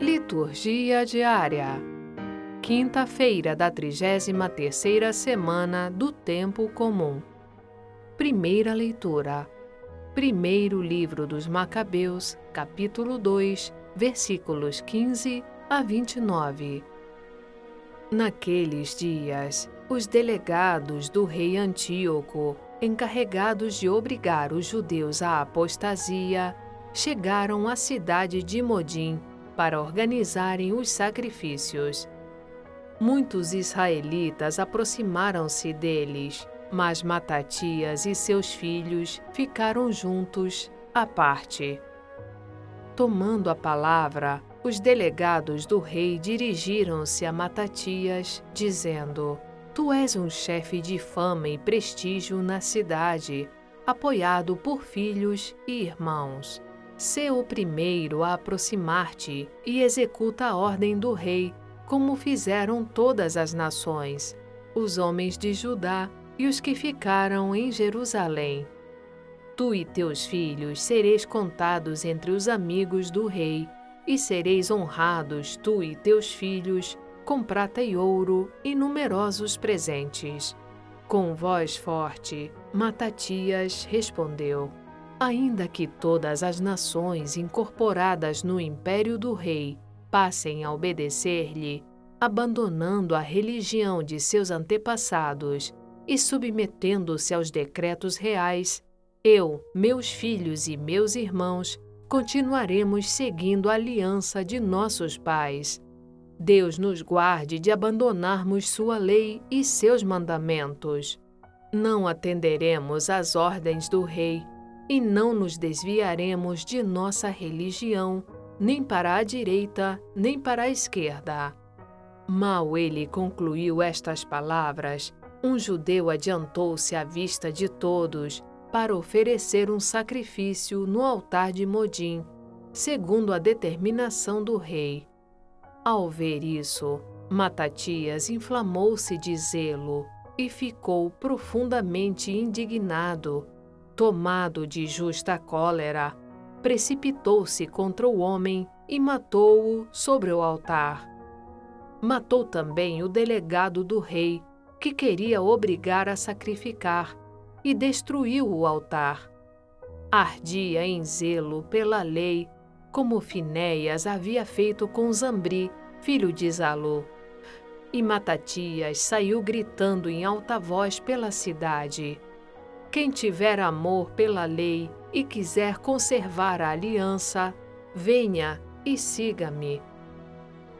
Liturgia diária. Quinta-feira da 33ª semana do tempo comum. Primeira leitura. Primeiro livro dos Macabeus, capítulo 2, versículos 15 a 29. Naqueles dias, os delegados do rei Antíoco, encarregados de obrigar os judeus à apostasia, chegaram à cidade de Modim para organizarem os sacrifícios. Muitos israelitas aproximaram-se deles, mas Matatias e seus filhos ficaram juntos, à parte. Tomando a palavra, os delegados do rei dirigiram-se a Matatias, dizendo: Tu és um chefe de fama e prestígio na cidade, apoiado por filhos e irmãos. Sê o primeiro a aproximar-te e executa a ordem do rei, como fizeram todas as nações, os homens de Judá e os que ficaram em Jerusalém. Tu e teus filhos sereis contados entre os amigos do rei, e sereis honrados, tu e teus filhos, com prata e ouro e numerosos presentes. Com voz forte, Matatias respondeu: Ainda que todas as nações incorporadas no império do rei passem a obedecer-lhe, abandonando a religião de seus antepassados e submetendo-se aos decretos reais, eu, meus filhos e meus irmãos continuaremos seguindo a aliança de nossos pais Deus nos guarde de abandonarmos Sua lei e seus mandamentos. Não atenderemos às ordens do Rei e não nos desviaremos de nossa religião, nem para a direita, nem para a esquerda. Mal ele concluiu estas palavras, um judeu adiantou-se à vista de todos para oferecer um sacrifício no altar de Modim, segundo a determinação do rei. Ao ver isso, Matatias inflamou-se de zelo e ficou profundamente indignado. Tomado de justa cólera, precipitou-se contra o homem e matou-o sobre o altar. Matou também o delegado do rei, que queria obrigar a sacrificar, e destruiu o altar. Ardia em zelo pela lei como Finéias havia feito com Zambri, filho de Zalô. E Matatias saiu gritando em alta voz pela cidade: Quem tiver amor pela lei e quiser conservar a aliança, venha e siga-me.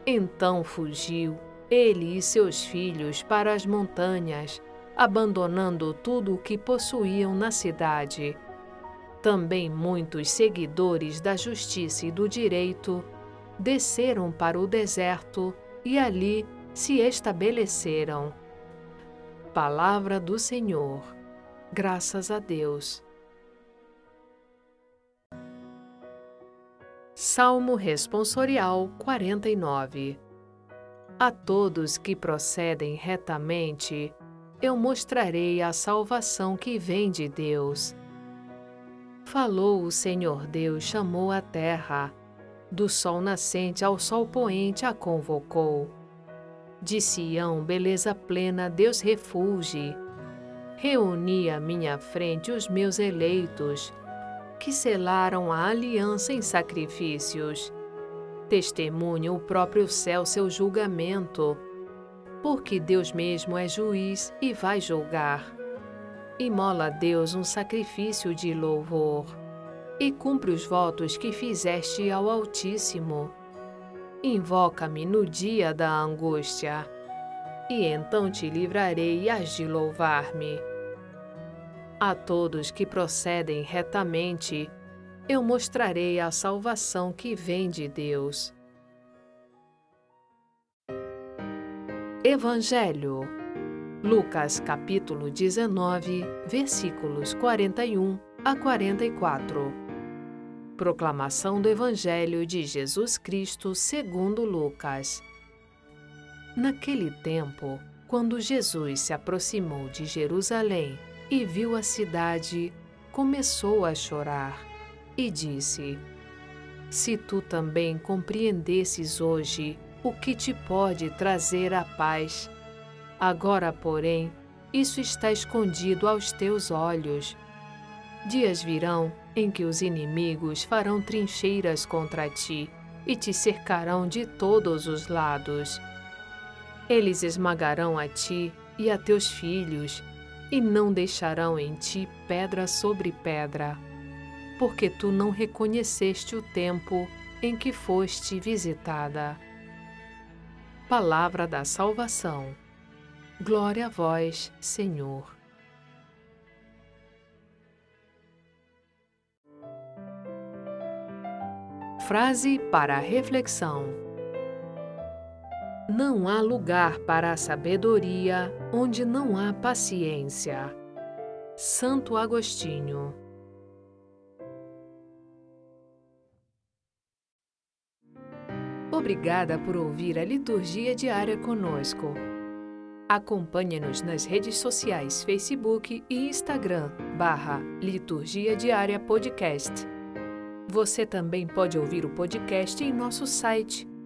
Então fugiu, ele e seus filhos, para as montanhas, abandonando tudo o que possuíam na cidade também muitos seguidores da justiça e do direito desceram para o deserto e ali se estabeleceram. Palavra do Senhor. Graças a Deus. Salmo Responsorial 49 A todos que procedem retamente, eu mostrarei a salvação que vem de Deus Falou o Senhor Deus, chamou a terra. Do sol nascente ao sol poente a convocou. De Sião, beleza plena, Deus refulge. Reuni à minha frente os meus eleitos, que selaram a aliança em sacrifícios. Testemunha o próprio céu seu julgamento, porque Deus mesmo é juiz e vai julgar imola a Deus um sacrifício de louvor e cumpre os votos que fizeste ao Altíssimo. Invoca-me no dia da angústia, e então te livrarei e has de louvar-me. A todos que procedem retamente, eu mostrarei a salvação que vem de Deus. Evangelho Lucas capítulo 19, versículos 41 a 44. Proclamação do Evangelho de Jesus Cristo segundo Lucas. Naquele tempo, quando Jesus se aproximou de Jerusalém e viu a cidade, começou a chorar e disse: Se tu também compreendesses hoje o que te pode trazer a paz, agora, porém, isso está escondido aos teus olhos. Dias virão em que os inimigos farão trincheiras contra ti e te cercarão de todos os lados. Eles esmagarão a ti e a teus filhos, e não deixarão em ti pedra sobre pedra, porque tu não reconheceste o tempo em que foste visitada. Palavra da Salvação. Glória a vós, Senhor. Frase para reflexão: Não há lugar para a sabedoria onde não há paciência. Santo Agostinho. Obrigada por ouvir a liturgia diária conosco. Acompanhe-nos nas redes sociais Facebook e Instagram, barra Liturgia Diária Podcast. Você também pode ouvir o podcast em nosso site